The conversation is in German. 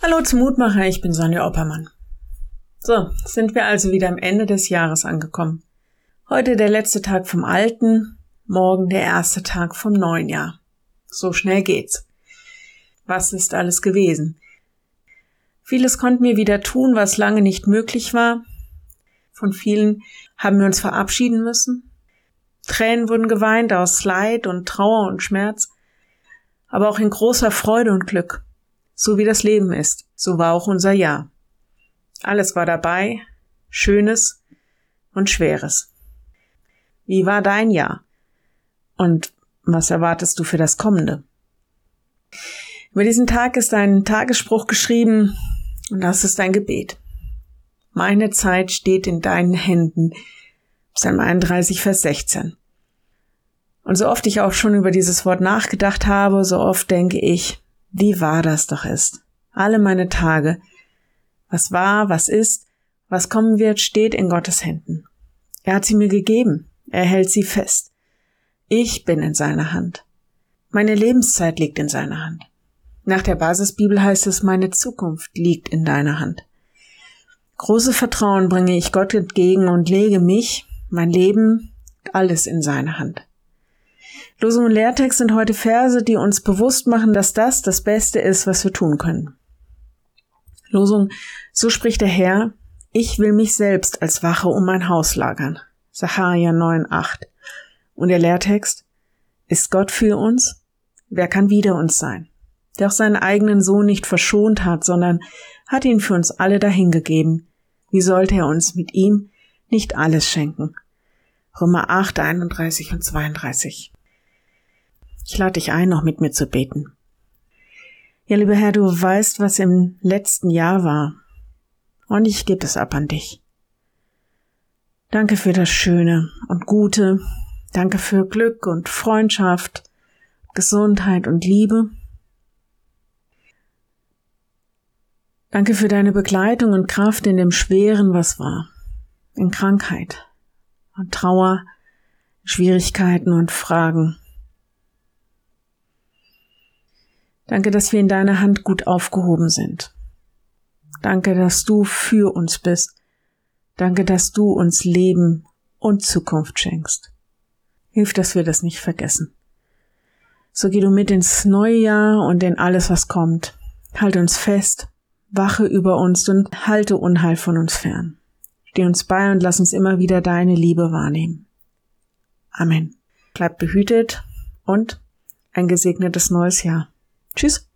Hallo zum Mutmacher, ich bin Sonja Oppermann. So, sind wir also wieder am Ende des Jahres angekommen. Heute der letzte Tag vom alten, morgen der erste Tag vom neuen Jahr. So schnell geht's. Was ist alles gewesen? Vieles konnten wir wieder tun, was lange nicht möglich war. Von vielen haben wir uns verabschieden müssen. Tränen wurden geweint aus Leid und Trauer und Schmerz, aber auch in großer Freude und Glück so wie das Leben ist. So war auch unser Jahr. Alles war dabei, Schönes und Schweres. Wie war dein Jahr? Und was erwartest du für das kommende? Über diesen Tag ist ein Tagesspruch geschrieben und das ist ein Gebet. Meine Zeit steht in deinen Händen. Psalm 31, Vers 16. Und so oft ich auch schon über dieses Wort nachgedacht habe, so oft denke ich, wie wahr das doch ist. Alle meine Tage, was war, was ist, was kommen wird, steht in Gottes Händen. Er hat sie mir gegeben, er hält sie fest. Ich bin in seiner Hand. Meine Lebenszeit liegt in seiner Hand. Nach der Basisbibel heißt es, meine Zukunft liegt in deiner Hand. Große Vertrauen bringe ich Gott entgegen und lege mich, mein Leben, alles in seine Hand. Losung und Lehrtext sind heute Verse, die uns bewusst machen, dass das das Beste ist, was wir tun können. Losung, so spricht der Herr, ich will mich selbst als Wache um mein Haus lagern. Sacharja 9,8. Und der Lehrtext, ist Gott für uns? Wer kann wider uns sein? Der auch seinen eigenen Sohn nicht verschont hat, sondern hat ihn für uns alle dahingegeben. Wie sollte er uns mit ihm nicht alles schenken? Römer 8, 31 und 32. Ich lade dich ein, noch mit mir zu beten. Ja, lieber Herr, du weißt, was im letzten Jahr war. Und ich gebe es ab an dich. Danke für das Schöne und Gute. Danke für Glück und Freundschaft, Gesundheit und Liebe. Danke für deine Begleitung und Kraft in dem Schweren, was war. In Krankheit und Trauer, Schwierigkeiten und Fragen. Danke, dass wir in deiner Hand gut aufgehoben sind. Danke, dass du für uns bist. Danke, dass du uns Leben und Zukunft schenkst. Hilf, dass wir das nicht vergessen. So geh du mit ins neue Jahr und in alles, was kommt. Halte uns fest, wache über uns und halte Unheil von uns fern. Steh uns bei und lass uns immer wieder deine Liebe wahrnehmen. Amen. Bleib behütet und ein gesegnetes neues Jahr. Tschüss.